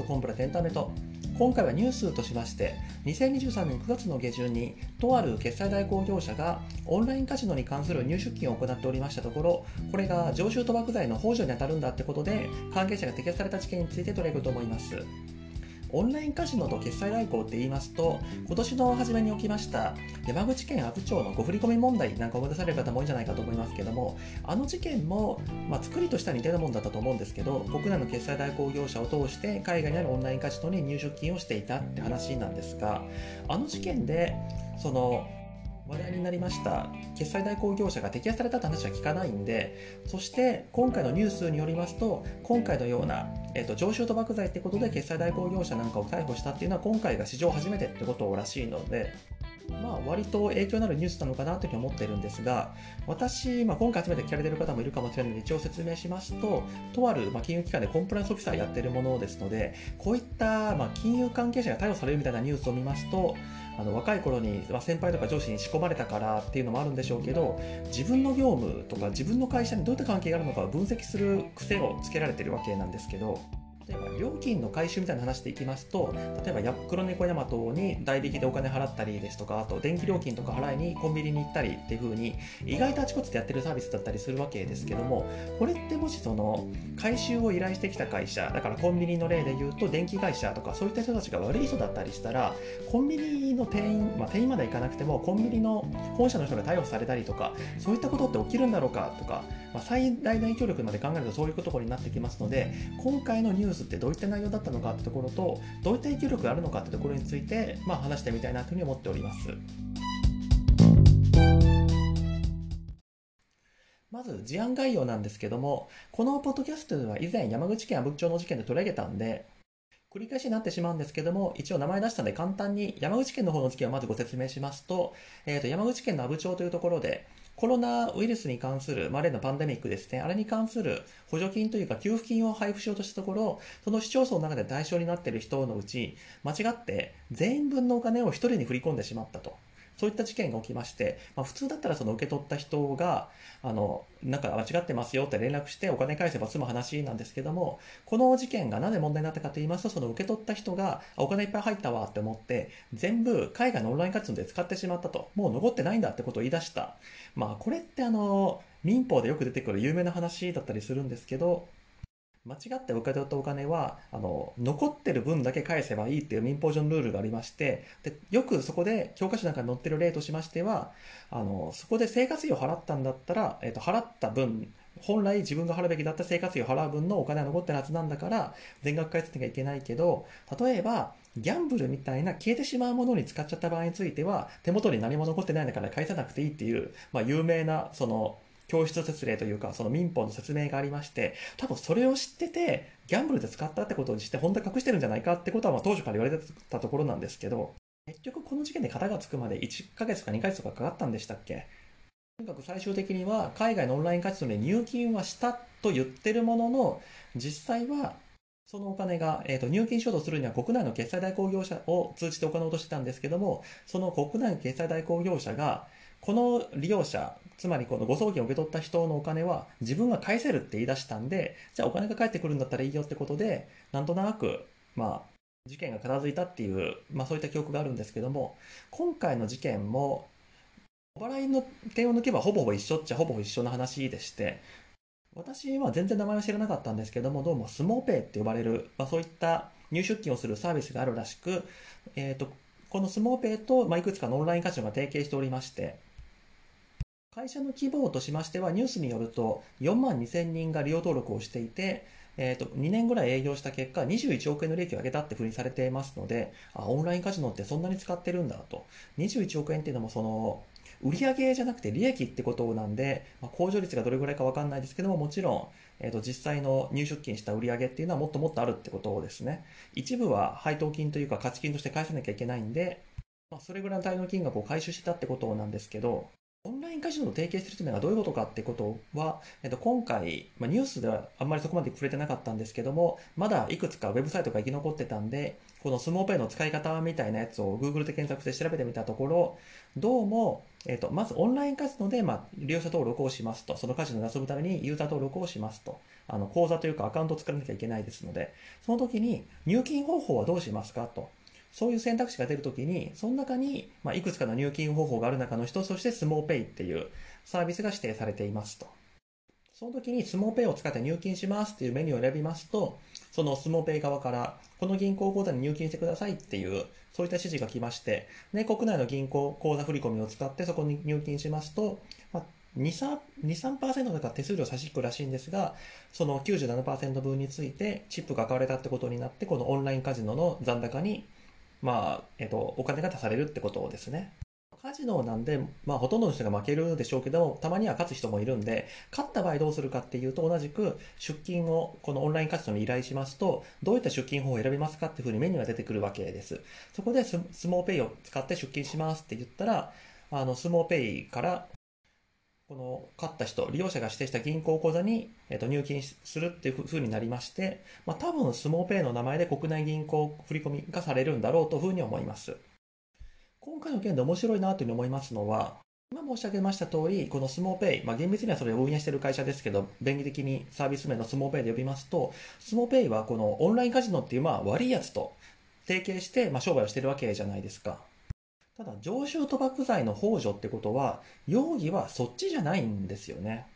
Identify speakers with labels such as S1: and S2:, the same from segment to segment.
S1: とコンプラテンタメと今回はニュースとしまして2023年9月の下旬にとある決済代行業者がオンラインカジノに関する入出金を行っておりましたところこれが常習賭博罪の幇助に当たるんだってことで関係者が摘発された事件について取り上げると思います。オンラインカジノと決済代行って言いますと、今年の初めに起きました山口県阿武町のご振り込み問題なんか思い出される方も多いんじゃないかと思いますけども、あの事件も、まあ、作りとしては似たようなもんだったと思うんですけど、国内の決済代行業者を通して海外にあるオンラインカジノに入出金をしていたって話なんですが、あの事件で、その、話題になりました決済代行業者が摘発されたって話は聞かないんでそして今回のニュースによりますと今回のような、えーと、常習賭博罪ってことで決済代行業者なんかを逮捕したっていうのは今回が史上初めてってことらしいのでまあ、割と影響のあるニュースなのかなというふうに思っているんですが、私、まあ、今回初めて聞かれている方もいるかもしれないので、一応説明しますと、とある、まあ、金融機関でコンプライアンスオフィサーやっているものですので、こういった、まあ、金融関係者が逮捕されるみたいなニュースを見ますと、あの若い頃に、先輩とか上司に仕込まれたからっていうのもあるんでしょうけど、自分の業務とか自分の会社にどういった関係があるのかを分析する癖をつけられてるわけなんですけど、例えば料金の回収みたいな話でいきますと例えば黒猫ヤマトに代引きでお金払ったりですとかあと電気料金とか払いにコンビニに行ったりっていう風に意外とあちこちでやってるサービスだったりするわけですけどもこれってもしその回収を依頼してきた会社だからコンビニの例で言うと電気会社とかそういった人たちが悪い人だったりしたらコンビニの店員、まあ、店員まで行かなくてもコンビニの本社の人が逮捕されたりとかそういったことって起きるんだろうかとか、まあ、最大の影響力まで考えるとそういうところになってきますので今回のニュースってどういった内容だったのかってところとどういった影響力があるのかってところについて、まあ、話してみたいなというふうに思っております。まず事案概要なんですけども、このポッドキャストでは以前山口県阿武町の事件で取り上げたんで、繰り返しになってしまうんですけども、一応名前出したので簡単に山口県の方の事件をまずご説明しますと、えー、と山口県の阿武町というところで、コロナウイルスに関する、まあ、例のパンデミックですね、あれに関する補助金というか給付金を配布しようとしたところ、その市町村の中で対象になっている人のうち、間違って全員分のお金を1人に振り込んでしまったと。そういった事件が起きまして、まあ、普通だったらその受け取った人が、あの、なんか間違ってますよって連絡してお金返せば済む話なんですけども、この事件がなぜ問題になったかと言いますと、その受け取った人が、お金いっぱい入ったわって思って、全部海外のオンライン活動で使ってしまったと、もう残ってないんだってことを言い出した。まあ、これってあの、民法でよく出てくる有名な話だったりするんですけど、間違って受け取ったお金はあの残ってる分だけ返せばいいっていう民法上のルールがありましてでよくそこで教科書なんかに載ってる例としましてはあのそこで生活費を払ったんだったら、えー、と払った分本来自分が払うべきだった生活費を払う分のお金は残ってるはずなんだから全額返さなきゃいけないけど例えばギャンブルみたいな消えてしまうものに使っちゃった場合については手元に何も残ってないんだから返さなくていいっていう、まあ、有名なその教室説令というか、その民法の説明がありまして、多分それを知ってて、ギャンブルで使ったってことにして、本当は隠してるんじゃないかってことは、ま当初から言われてたところなんですけど、結局この事件で型がつくまで1ヶ月か2ヶ月とかかかったんでしたっけ？とにかく最終的には海外のオンライン活動で入金はしたと言ってるものの、実際はそのお金が、えーと、入金衝動するには国内の決済代行業者を通じて行おうとしてたんですけども、その国内の決済代行業者が、この利用者、つまりこの誤送金を受け取った人のお金は自分が返せるって言い出したんで、じゃあお金が返ってくるんだったらいいよってことで、なんとなく、まあ、事件が片付いたっていう、まあそういった記憶があるんですけども、今回の事件も、お払いの点を抜けばほぼほぼ一緒っちゃほぼ一緒の話でして、私は全然名前は知らなかったんですけども、どうもスモーペイって呼ばれる、まあ、そういった入出金をするサービスがあるらしく、えっ、ー、と、このスモーペイと、まあ、いくつかのオンラインカジノが提携しておりまして、会社の規模としましては、ニュースによると4万2000人が利用登録をしていて、えーと、2年ぐらい営業した結果、21億円の利益を上げたってふうにされていますので、あ、オンラインカジノってそんなに使ってるんだと。21億円っていうのも、その、売上じゃなくて利益ってことなんで、まあ、控除率がどれぐらいかわかんないですけども、もちろん、えーと、実際の入出金した売上っていうのはもっともっとあるってことをですね。一部は配当金というか価値金として返さなきゃいけないんで、まあ、それぐらいの滞納金額を回収してたってことなんですけど、オンラインカジノと提携するというのはどういうことかってことは、えっと、今回、まあ、ニュースではあんまりそこまで触れてなかったんですけども、まだいくつかウェブサイトが生き残ってたんで、このスモーペイの使い方みたいなやつを Google で検索して調べてみたところ、どうも、えっ、と、まずオンラインカジノで、まあ、利用者登録をしますと、そのカジノで遊ぶためにユーザー登録をしますと、あの、口座というかアカウントを作らなきゃいけないですので、その時に入金方法はどうしますかと。そういう選択肢が出るときに、その中に、まあ、いくつかの入金方法がある中の一つとして、スモーペイっていうサービスが指定されていますと。その時にスモーペイを使って入金しますっていうメニューを選びますと、そのスモーペイ側から、この銀行口座に入金してくださいっていう、そういった指示が来まして、で、国内の銀行口座振込を使ってそこに入金しますと、まあ、2、3%とか手数料差し引くらしいんですが、その97%分についてチップが買われたってことになって、このオンラインカジノの残高に、まあ、えっと、お金が足されるってことですね。カジノなんで、まあ、ほとんどの人が負けるでしょうけども、たまには勝つ人もいるんで、勝った場合どうするかっていうと、同じく出金をこのオンラインカジノに依頼しますと、どういった出金法を選びますかっていうふうにメニューが出てくるわけです。そこでスモーペイを使って出金しますって言ったら、あの、スモーペイからこの勝った人、利用者が指定した銀行口座に、えっと入金するっていうふうになりまして、まあ、多分スモーペイの名前で国内銀行振込がされるんだろうというふうに思います。今回の件で面白いなというふうに思いますのは、今申し上げました通り、このスモーペイ、まあ、厳密にはそれを運営している会社ですけど、便宜的にサービス名のスモーペイで呼びますと、スモーペイはこのオンラインカジノっていうまあ悪いやつと提携してまあ商売をしているわけじゃないですか。ただ、常習賭博罪の幇助ってことは、容疑はそっちじゃないんですよね。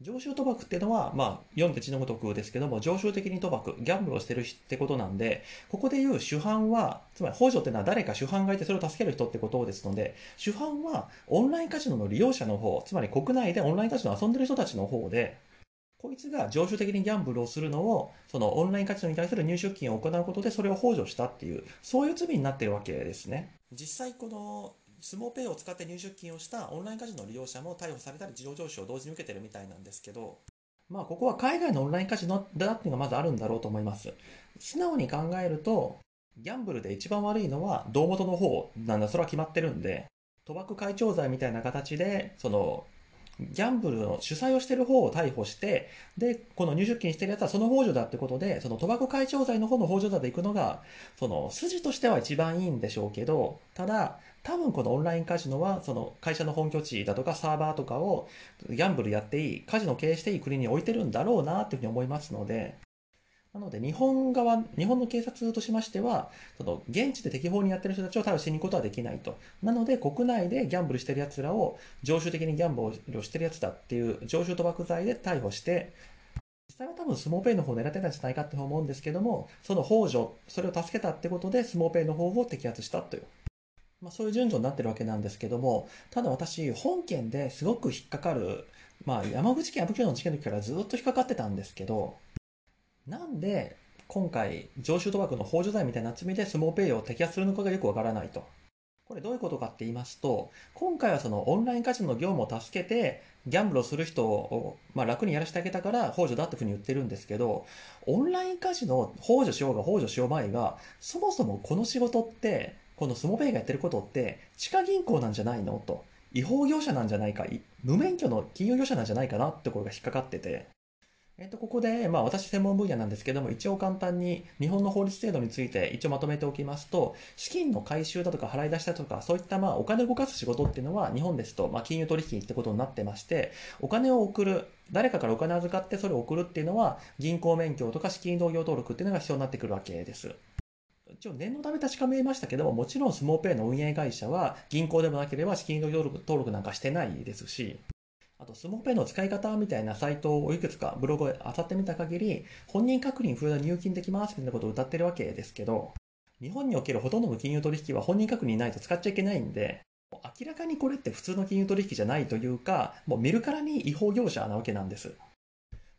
S1: 常習賭博っていうのは、まあ、読んで血のごとくですけども、常習的に賭博、ギャンブルをしてるってことなんで、ここで言う主犯は、つまり補助っていうのは誰か主犯がいてそれを助ける人ってことですので、主犯はオンラインカジノの利用者の方、つまり国内でオンラインカジノを遊んでる人たちの方で、こいつが常習的にギャンブルをするのを、そのオンラインカジノに対する入出金を行うことでそれを補助したっていう、そういう罪になってるわけですね。実際このスモーペイを使って入出金をしたオンラインカジノの利用者も逮捕されたり事情聴取を同時に受けてるみたいなんですけど、まあここは海外のオンラインカジノだっていうのがまずあるんだろうと思います。素直に考えると、ギャンブルで一番悪いのは胴元の方なんだ、それは決まってるんで、賭博会長罪みたいな形で、その、ギャンブルの主催をしてる方を逮捕して、で、この入出金してるやつはその幇助だってことで、その賭博会長罪の方の幇助だで行くのが、その筋としては一番いいんでしょうけど、ただ、多分このオンラインカジノは、その会社の本拠地だとかサーバーとかをギャンブルやっていい、カジノ経営していい国に置いてるんだろうなっていうふうに思いますので、なので日本側、日本の警察としましては、その現地で適法にやってる人たちを逮捕しに行くことはできないと。なので国内でギャンブルしてる奴らを常習的にギャンブルをしてる奴だっていう常習賭博罪で逮捕して、実際は多分スモーペイの方を狙ってたんじゃないかって思うんですけども、その幇助、それを助けたってことでスモーペイの方を摘発したという。まあ、そういう順序になってるわけなんですけども、ただ私、本件ですごく引っかかる、まあ、山口県阿武町の事件の時からずっと引っかかってたんですけど、なんで今回常習賭博の幇助罪みたいな罪でスモーペイを摘発するのかがよくわからないと。これどういうことかって言いますと、今回はそのオンラインカジノの業務を助けて、ギャンブルをする人を、まあ、楽にやらせてあげたから幇助だっていうふうに言ってるんですけど、オンラインカジノを幇助しようが幇助しようまいが、そもそもこの仕事って、このスモペイがやってることって、地下銀行なんじゃないのと。違法業者なんじゃないか、無免許の金融業者なんじゃないかなってところが引っかかってて、えっ、と、ここで、まあ私専門分野なんですけども、一応簡単に日本の法律制度について一応まとめておきますと、資金の回収だとか払い出しだとか、そういったまあお金を動かす仕事っていうのは日本ですと、まあ金融取引ってことになってまして、お金を送る、誰かからお金を預かってそれを送るっていうのは、銀行免許とか資金同業登録っていうのが必要になってくるわけです。一応念のため確かめましたけども、もちろんスモーペイの運営会社は銀行でもなければ資金登録なんかしてないですし、あと、スモペの使い方みたいなサイトをいくつかブログを漁ってみた限り、本人確認不要な入金できますみたいなことを歌ってるわけですけど、日本におけるほとんどの金融取引は本人確認ないと使っちゃいけないんで、明らかにこれって普通の金融取引じゃないというか、もう見るからに違法業者なわけなんです。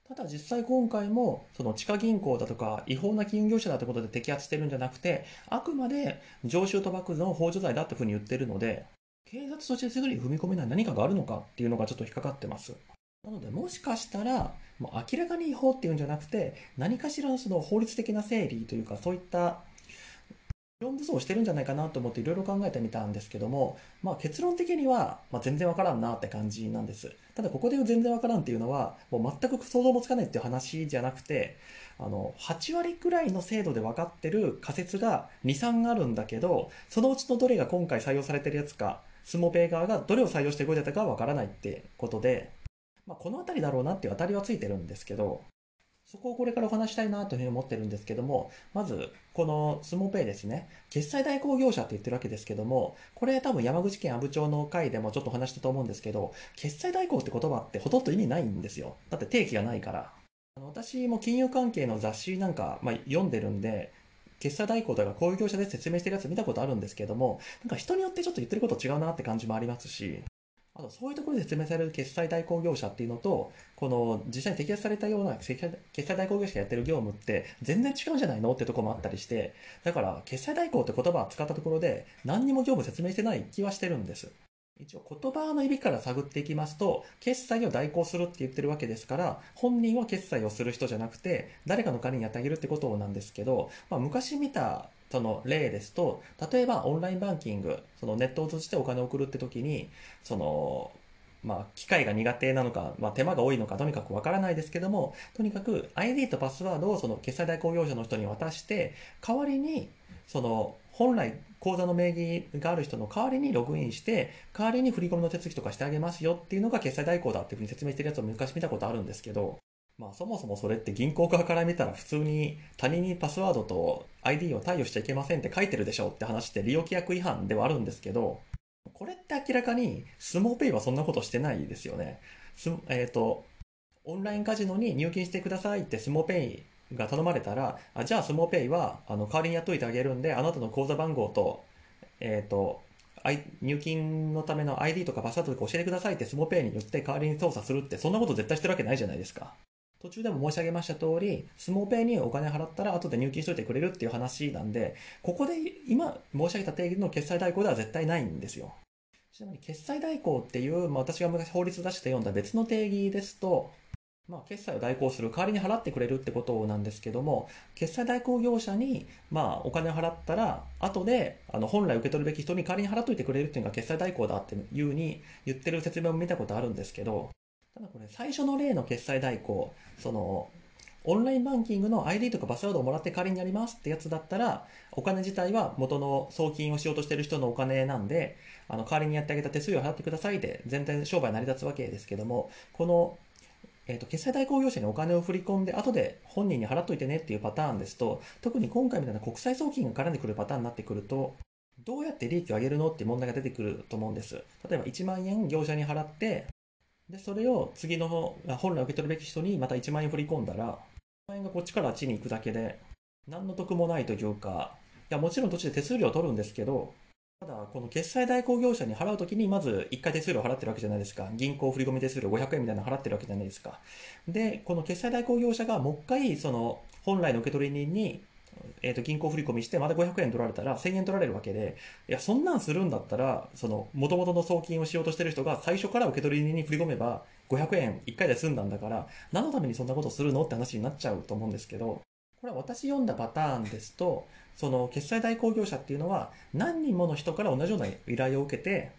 S1: ただ実際今回も、その地下銀行だとか違法な金融業者だってことで摘発してるんじゃなくて、あくまで常習賭博の法助罪だってふうに言ってるので、警察としてすぐに踏み込めない何かがあるのかっていうのがちょっと引っかかってます。なので、もしかしたら、もう明らかに違法っていうんじゃなくて、何かしらのその法律的な整理というか、そういった論武装をしてるんじゃないかなと思っていろいろ考えてみたんですけども、まあ結論的には、ま、全然わからんなって感じなんです。ただここで言う全然わからんっていうのは、もう全く想像もつかないっていう話じゃなくて、あの、8割くらいの精度で分かってる仮説が2、3あるんだけど、そのうちのどれが今回採用されてるやつか、スモペイ側がどれを採用して動いてたかはわからないってことで、まあ、この辺りだろうなっていう当たりはついてるんですけど、そこをこれからお話したいなというふうに思ってるんですけども、まず、このスモペイですね。決済代行業者って言ってるわけですけども、これ多分山口県阿武町の回でもちょっと話したと思うんですけど、決済代行って言葉ってほとんど意味ないんですよ。だって定義がないから。あの私も金融関係の雑誌なんか、まあ、読んでるんで、決済代行とかこういう業者で説明してるやつ見たことあるんですけども、なんか人によってちょっと言ってること違うなって感じもありますし、あとそういうところで説明される決済代行業者っていうのと、この実際に摘発されたような決済代行業者がやってる業務って全然違うんじゃないのってとこもあったりして、だから決済代行って言葉を使ったところで何にも業務説明してない気はしてるんです。一応言葉の意味から探っていきますと、決済を代行するって言ってるわけですから、本人は決済をする人じゃなくて、誰かの代わりにやってあげるってことなんですけど、まあ、昔見たその例ですと、例えばオンラインバンキング、そのネットを通じてお金を送るって時に、その、まあ、機械が苦手なのか、まあ、手間が多いのか、とにかくわからないですけども、とにかく ID とパスワードをその決済代行業者の人に渡して、代わりに、その、本来口座の名義がある人の代わりにログインして、代わりに振り込みの手続きとかしてあげますよっていうのが決済代行だっていうふうに説明してるやつを昔見たことあるんですけど、まあそもそもそれって銀行側から見たら普通に他人にパスワードと ID を貸与しちゃいけませんって書いてるでしょって話って利用規約違反ではあるんですけど、これって明らかにスモーペイはそんなことしてないですよね。すえっ、ー、と、オンラインカジノに入金してくださいってスモーペイが頼まれたら、あじゃあスモーペイはあの代わりにやっといてあげるんで、あなたの口座番号と、えっ、ー、と、入金のための ID とかパスワードとか教えてくださいってスモペイに言って代わりに操作するって、そんなこと絶対してるわけないじゃないですか。途中でも申し上げました通り、スモペイにお金払ったら後で入金しといてくれるっていう話なんで、ここで今申し上げた定義の決済代行では絶対ないんですよ。ちなみに決済代行っていう、まあ、私が昔法律出して読んだ別の定義ですと、まあ、決済を代行する代わりに払ってくれるってことなんですけども、決済代行業者に、まあ、お金を払ったら、後で、あの、本来受け取るべき人に代わりに払っといてくれるっていうのが決済代行だっていうふうに言ってる説明も見たことあるんですけど、ただこれ最初の例の決済代行、その、オンラインバンキングの ID とかパスワードをもらって仮にやりますってやつだったら、お金自体は元の送金をしようとしてる人のお金なんで、あの、代わりにやってあげた手数料を払ってくださいで、全然商売成り立つわけですけども、この、え、ー、と、決済代行業者にお金を振り込んで、後で本人に払っといてねっていうパターンですと、特に今回みたいな国際送金が絡んでくるパターンになってくると、どうやって利益を上げるのっていう問題が出てくると思うんです。例えば1万円業者に払って、で、それを次の本来受け取るべき人にまた1万円振り込んだら、1万円がこっちからあっちに行くだけで、何の得もないというか、いや、もちろん途中で手数料を取るんですけど、ただ、この決済代行業者に払うときに、まず1回手数料払ってるわけじゃないですか。銀行振込手数料500円みたいなの払ってるわけじゃないですか。で、この決済代行業者がもう一回、その、本来の受取人にえっ、ー、と、銀行振込して、また500円取られたら1000円取られるわけで、いや、そんなんするんだったら、その、元々の送金をしようとしてる人が最初から受け取り人に振り込めば、500円1回で済んだんだから、何のためにそんなことするの？って話になっちゃうと思うんですけど、これは私読んだパターンですと、その決済代行業者っていうのは何人もの人から同じような依頼を受けて、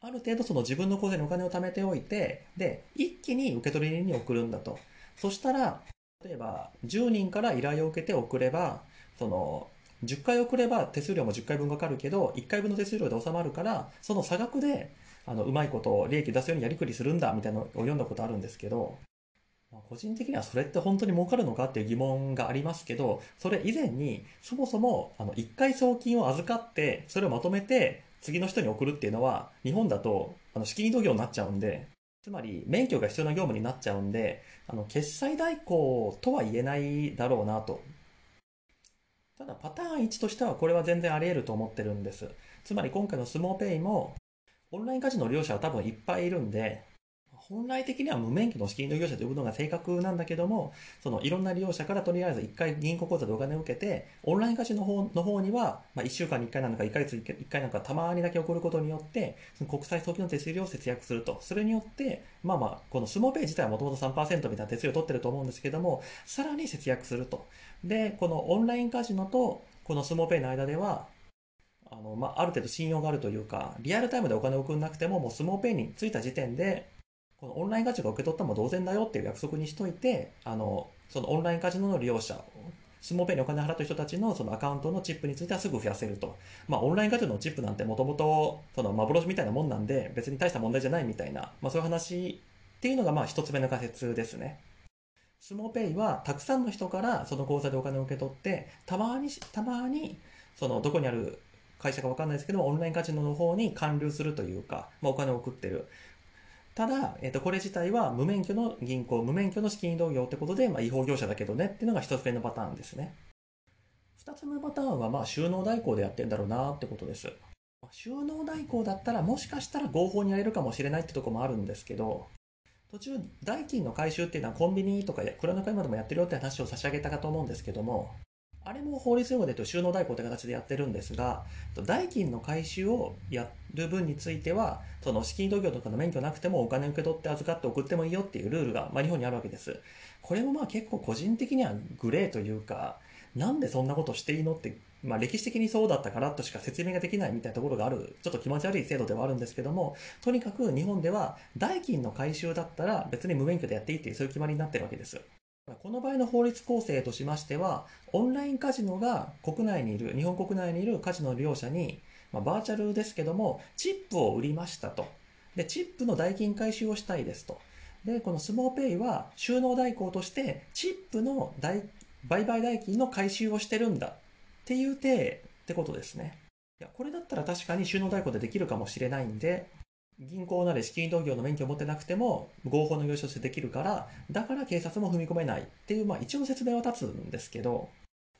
S1: ある程度その自分の口座にお金を貯めておいて、で、一気に受け取り人に送るんだと。そしたら、例えば10人から依頼を受けて送れば、その、10回送れば手数料も10回分かかるけど、1回分の手数料で収まるから、その差額で、あの、うまいことを利益出すようにやりくりするんだ、みたいなのを読んだことあるんですけど、ま個人的にはそれって本当に儲かるのかっていう疑問がありますけど、それ以前に、そもそも、あの、1回送金を預かって、それをまとめて、次の人に送るっていうのは、日本だと、あの、資金移動業になっちゃうんで、つまり、免許が必要な業務になっちゃうんで、あの、決済代行とは言えないだろうなとただパターン1としてはこれは全然あり得ると思ってるんです。つまり今回のスモーペイもオンラインカジノの利用者は多分いっぱいいるんで、本来的には無免許の資金利業者ということが正確なんだけども、そのいろんな利用者からとりあえず1回銀行口座でお金を受けて、オンラインカジノの方の方には、まあ、1週間に1回なのか1ヶ月に1回なのかたまにだけ起こることによって、その国際送金の手数料を節約すると。それによって、まあまあ、このスモーペイ自体はもともと3%みたいな手数料を取ってると思うんですけども、さらに節約すると。で、このオンラインカジノとこのスモーペイの間では、あの、まあ、ある程度信用があるというか、リアルタイムでお金を送んなくても、もうスモーペイに着いた時点で、このオンラインカジノが受け取ったも同然だよっていう約束にしといて、あの、そのオンラインカジノの利用者、スモーペイにお金払った人たちのそのアカウントのチップについてはすぐ増やせると。まあ、オンラインカジノのチップなんてもともと、その幻みたいなもんなんで、別に大した問題じゃないみたいな、まあ、そういう話っていうのが、まあ、一つ目の仮説ですね。スモーペイは、たくさんの人からその口座でお金を受け取って、たまに、たまに、その、どこにある会社かわかんないですけど、オンラインカジノの方に還流するというか、まあ、お金を送ってる。ただ、えっ、と、これ自体は無免許の銀行、無免許の資金移動業ってことで、まあ、違法業者だけどねっていうのが一つ目のパターンですね。二つ目のパターンは、まあ、収納代行でやってんだろうなってことです。収納代行だったら、もしかしたら合法にやれるかもしれないってとこもあるんですけど、途中、代金の回収っていうのはコンビニとか蔵の買い物でもやってるよって話を差し上げたかと思うんですけども、あれも法律用語で言うと収納代行って形でやってるんですが、代金の回収をやる分については、その資金移動業とかの免許なくてもお金受け取って預かって送ってもいいよっていうルールが、まあ、日本にあるわけです。これもまあ結構個人的にはグレーというか、なんでそんなことしていいのって、まあ歴史的にそうだったからとしか説明ができないみたいなところがある、ちょっと気持ち悪い制度ではあるんですけども、とにかく日本では代金の回収だったら別に無免許でやっていいっていうそういう決まりになってるわけです。この場合の法律構成としましては、オンラインカジノが国内にいる、日本国内にいるカジノ利用者に、まあ、バーチャルですけども、チップを売りましたと。で、チップの代金回収をしたいですと。で、このスモーペイは収納代行として、チップの売買代金の回収をしてるんだっていう体ってことですね。いや、これだったら確かに収納代行でできるかもしれないんで、銀行なり資金移動業の免許を持ってなくても合法の業者としてできるからだから警察も踏み込めないっていう、まあ、一応説明は立つんですけど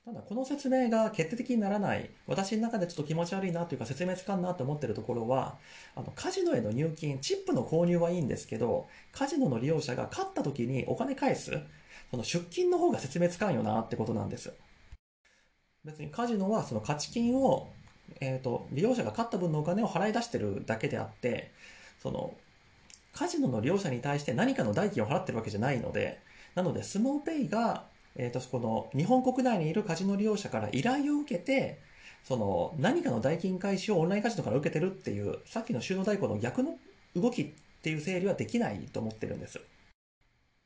S1: ただこの説明が決定的にならない私の中でちょっと気持ち悪いなというか説明つかんなと思ってるところはあのカジノへの入金チップの購入はいいんですけどカジノの利用者が勝った時にお金返すその出金の方が説明つかんよなってことなんです。別にカジノはその勝ち金をえっ、ー、と、利用者が勝った分のお金を払い出してるだけであって、その、カジノの利用者に対して何かの代金を払ってるわけじゃないので、なので、スモーペイが、えっ、ー、と、この日本国内にいるカジノ利用者から依頼を受けて、その何かの代金開始をオンラインカジノから受けてるっていう、さっきの収納代行の逆の動きっていう整理はできないと思ってるんです。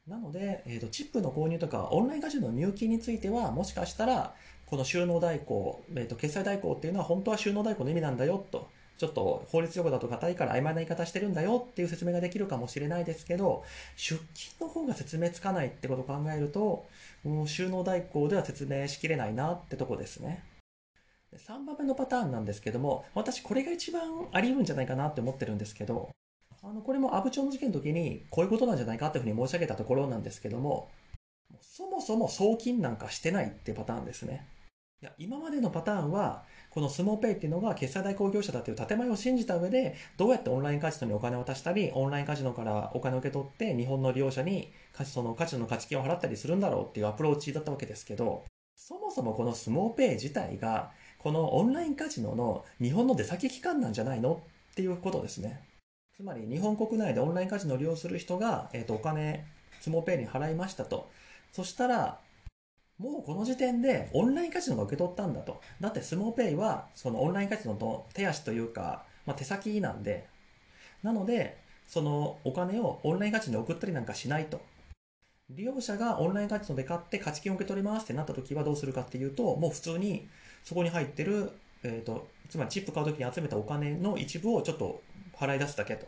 S1: なので、えーと、チップの購入とかオンラインカジノの入金についてはもしかしたらこの収納代行、えーと、決済代行っていうのは本当は収納代行の意味なんだよと、ちょっと法律用語だと硬いから曖昧な言い方してるんだよっていう説明ができるかもしれないですけど、出金の方が説明つかないってことを考えると、もう収納代行では説明しきれないなってとこですね。3番目のパターンなんですけども、私これが一番あり得るんじゃないかなって思ってるんですけど、あの、これも阿武町の事件の時にこういうことなんじゃないかっていうふうに申し上げたところなんですけども、そもそも送金なんかしてないってパターンですね。いや、今までのパターンは、このスモーペイっていうのが決済代行業者だという建前を信じた上で、どうやってオンラインカジノにお金を渡したり、オンラインカジノからお金を受け取って、日本の利用者にそのカジノの価値金を払ったりするんだろうっていうアプローチだったわけですけど、そもそもこのスモーペイ自体が、このオンラインカジノの日本の出先機関なんじゃないのっていうことですね。つまり日本国内でオンラインカジノを利用する人が、えっ、ー、と、お金、スモーペイに払いましたと。そしたら、もうこの時点でオンラインカジノが受け取ったんだと。だってスモーペイはそのオンラインカジノの手足というか、まあ、手先なんで、なので、そのお金をオンラインカジノに送ったりなんかしないと。利用者がオンラインカジノで買って勝ち金を受け取りますってなった時はどうするかっていうと、もう普通にそこに入ってる、えっ、ー、と、つまりチップ買う時に集めたお金の一部をちょっと払い出すだけと。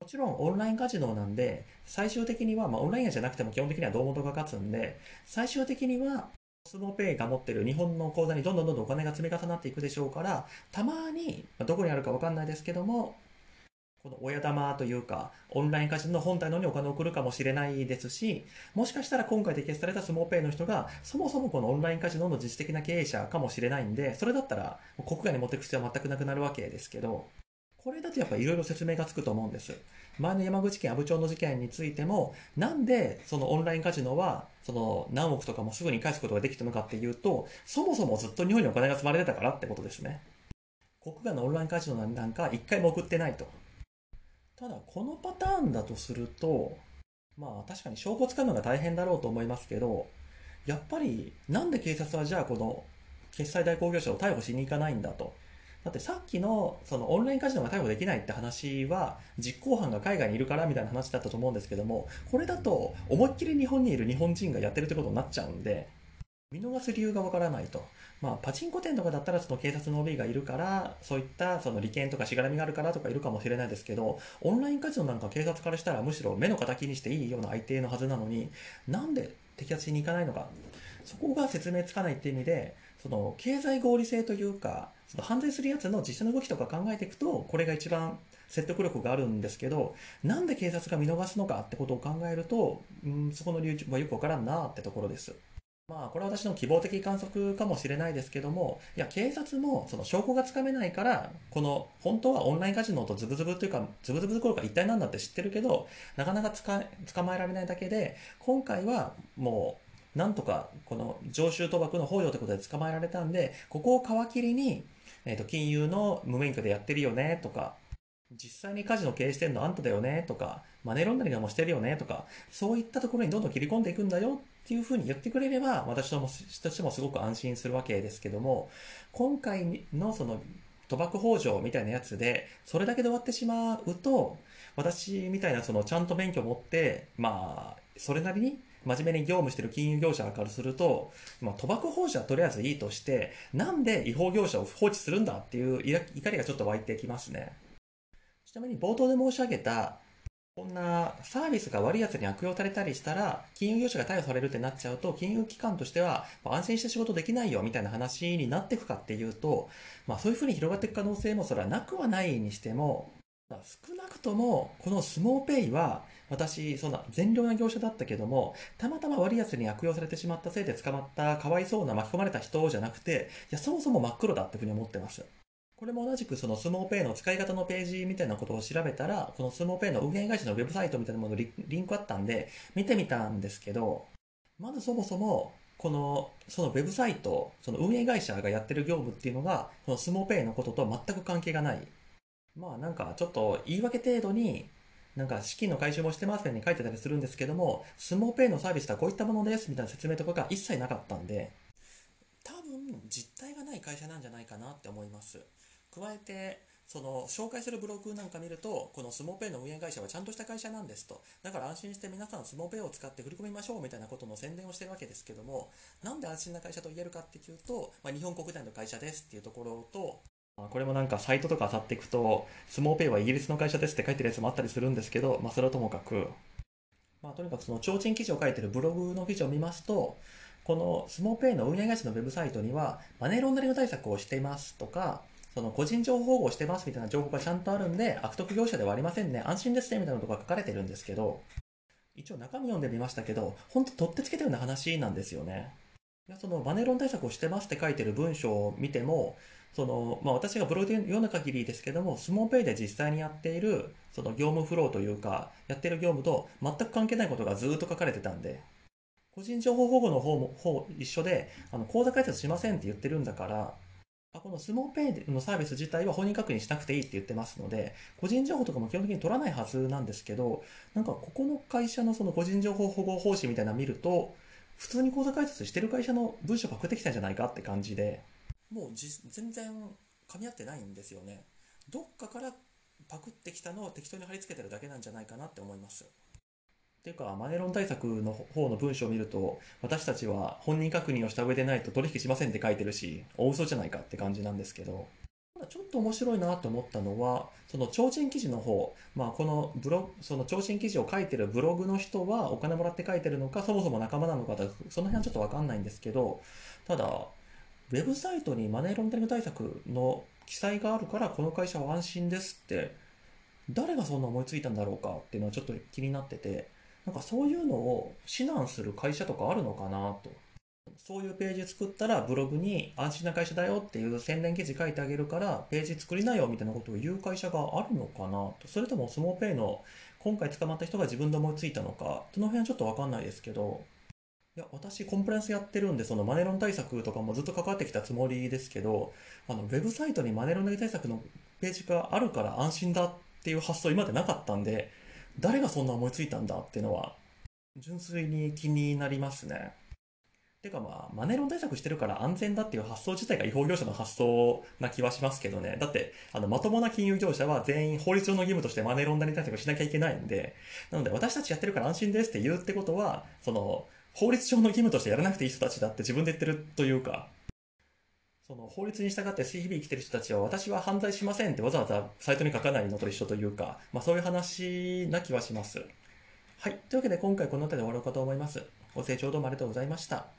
S1: もちろんオンラインカジノなんで、最終的には、まあオンラインじゃなくても基本的には胴元が勝つんで、最終的には、スモーペイが持ってる日本の口座にどんどんどんどんお金が積み重なっていくでしょうから、たまに、まどこにあるかわかんないですけども、この親玉というか、オンラインカジノの本体のにお金を送るかもしれないですし、もしかしたら今回摘出されたスモーペイの人が、そもそもこのオンラインカジノの実質的な経営者かもしれないんで、それだったら国外に持っていく必要は全くなくなるわけですけど、これだとやっぱいろいろ説明がつくと思うんです。前の山口県阿武町の事件についても、なんでそのオンラインカジノは、その何億とかもすぐに返すことができたのかっていうと、そもそもずっと日本にお金が積まれてたからってことですね。国外のオンラインカジノなんか一回も送ってないと。ただ、このパターンだとすると、まあ確かに証拠を使うのが大変だろうと思いますけど、やっぱりなんで警察はじゃあこの決済代行業者を逮捕しに行かないんだと。だってさっきのそのオンラインカジノが逮捕できないって話は実行犯が海外にいるからみたいな話だったと思うんですけどもこれだと思いっきり日本にいる日本人がやってるってことになっちゃうんで見逃す理由がわからないと。まあ、パチンコ店とかだったらその警察の OB がいるから、そういったその利権とかしがらみがあるからとかいるかもしれないですけど、オンラインカジノなんか警察からしたらむしろ目の敵にしていいような相手のはずなのに、なんで摘発しに行かないのか。そこが説明つかないっていう意味で、その経済合理性というか、その犯罪するやつの実際の動きとか考えていくと、これが一番説得力があるんですけど、なんで警察が見逃すのかってことを考えると、うん、そこの理由はよくわからんなってところです。まあ、これは私の希望的観測かもしれないですけども、いや、警察もその証拠がつかめないから、この、本当はオンラインカジノとズブズブというか、ズブズブどころか一体なんだって知ってるけど、なかなか捕まえられないだけで、今回はもう、なんとか、この常習賭博の法要ということで捕まえられたんで、ここを皮切りに、え、ー、と、金融の無免許でやってるよね、とか、実際にカジノ経営してんのあんただよね、とか、マネーロンダリングもしてるよね、とか、そういったところにどんどん切り込んでいくんだよっていうふうに言ってくれれば、私としてもすごく安心するわけですけども、今回のその賭博法上みたいなやつで、それだけで終わってしまうと、私みたいなそのちゃんと免許を持って、まあ、それなりに真面目に業務してる金融業者からすると、まあ、賭博法者はとりあえずいいとして、なんで違法業者を放置するんだっていう怒りがちょっと湧いてきますね。ちなみに冒頭で申し上げた、こんなサービスが悪い奴に悪用されたりしたら、金融業者が逮捕されるってなっちゃうと、金融機関としては、安心して仕事できないよみたいな話になっていくかっていうと、まあそういう風に広がっていく可能性もそれはなくはないにしても、少なくとも、このスモーペイは、私、そんな善良な業者だったけども、たまたま悪い奴に悪用されてしまったせいで捕まったかわいそうな巻き込まれた人じゃなくて、いや、そもそも真っ黒だってふうに思ってます。これも同じくそのスモーペイの使い方のページみたいなことを調べたら、このスモーペイの運営会社のウェブサイトみたいなものリリンクあったんで、見てみたんですけど、まずそもそも、この、そのウェブサイト、その運営会社がやってる業務っていうのが、このスモーペイのことと全く関係がない。まあなんかちょっと言い訳程度に、なんか資金の回収もしてますように書いてたりするんですけども、スモーペイのサービスはこういったものですみたいな説明とかが一切なかったんで、多分実態がない会社なんじゃないかなって思います。加えて、その紹介するブログなんか見ると、このスモーペイの運営会社はちゃんとした会社なんですと。だから安心して皆さんスモーペイを使って振り込みましょうみたいなことの宣伝をしてるわけですけども、なんで安心な会社と言えるかっていうと、まあ、日本国内の会社ですっていうところと、これもなんかサイトとか漁っていくと、スモーペイはイギリスの会社ですって書いてるやつもあったりするんですけど、まあそれはともかく、まあとにかくその提灯記事を書いてるブログの記事を見ますと、このスモーペイの運営会社のウェブサイトには、マネーロンダリング対策をしていますとか、その個人情報保護してますみたいな情報がちゃんとあるんで、悪徳業者ではありませんね、安心ですねみたいなことが書かれてるんですけど、一応中身読んでみましたけど、ほんと取ってつけたような話なんですよね。そのマネロン対策をしてますって書いてる文章を見ても、その、まあ私がブログで読んだ限りですけども、スモーペイで実際にやっている、その業務フローというか、やってる業務と全く関係ないことがずっと書かれてたんで、個人情報保護の方も、方一緒で、あの、口座開設しませんって言ってるんだからあ、このスモーペイのサービス自体は本人確認しなくていいって言ってますので、個人情報とかも基本的に取らないはずなんですけど、なんかここの会社のその個人情報保護方針みたいなの見ると、普通に口座開設してる会社の文書パクってきたんじゃないかって感じで、もう全然噛み合ってないんですよね。どっかからパクってきたのを適当に貼り付けてるだけなんじゃないかなって思います。っていうか、マネロン対策の方の文章を見ると、私たちは本人確認をした上でないと取引しませんって書いてるし、大嘘じゃないかって感じなんですけど、ちょっと面白いなと思ったのは、その提灯記事の方、まあこのブロその提灯記事を書いてるブログの人はお金もらって書いてるのか、そもそも仲間なのかその辺はちょっとわかんないんですけど、ただ、ウェブサイトにマネーロンダリング対策の記載があるからこの会社は安心ですって、誰がそんな思いついたんだろうかっていうのはちょっと気になってて、なんかそういうのを指南する会社とかあるのかなと。そういうページ作ったらブログに安心な会社だよっていう宣伝記事書いてあげるからページ作りなよみたいなことを言う会社があるのかなと。それともスモーペイの今回捕まった人が自分で思いついたのか、その辺はちょっとわかんないですけど、いや、私コンプライアンスやってるんで、そのマネロン対策とかもずっと関わってきたつもりですけど、あの、ウェブサイトにマネロン対策のページがあるから安心だっていう発想今でなかったんで、誰がそんな思いついたんだっていうのは、純粋に気になりますね。てかまあ、マネロン対策してるから安全だっていう発想自体が違法業者の発想な気はしますけどね。だって、あの、まともな金融業者は全員法律上の義務としてマネロンダリ対策しなきゃいけないんで、なので私たちやってるから安心ですって言うってことは、その、法律上の義務としてやらなくていい人たちだって自分で言ってるというか、その法律に従って日々生きてる人たちは私は犯罪しませんってわざわざサイトに書かないのと一緒というか、まあそういう話な気はします。はい。というわけで今回この辺りで終わろうかと思います。ご清聴どうもありがとうございました。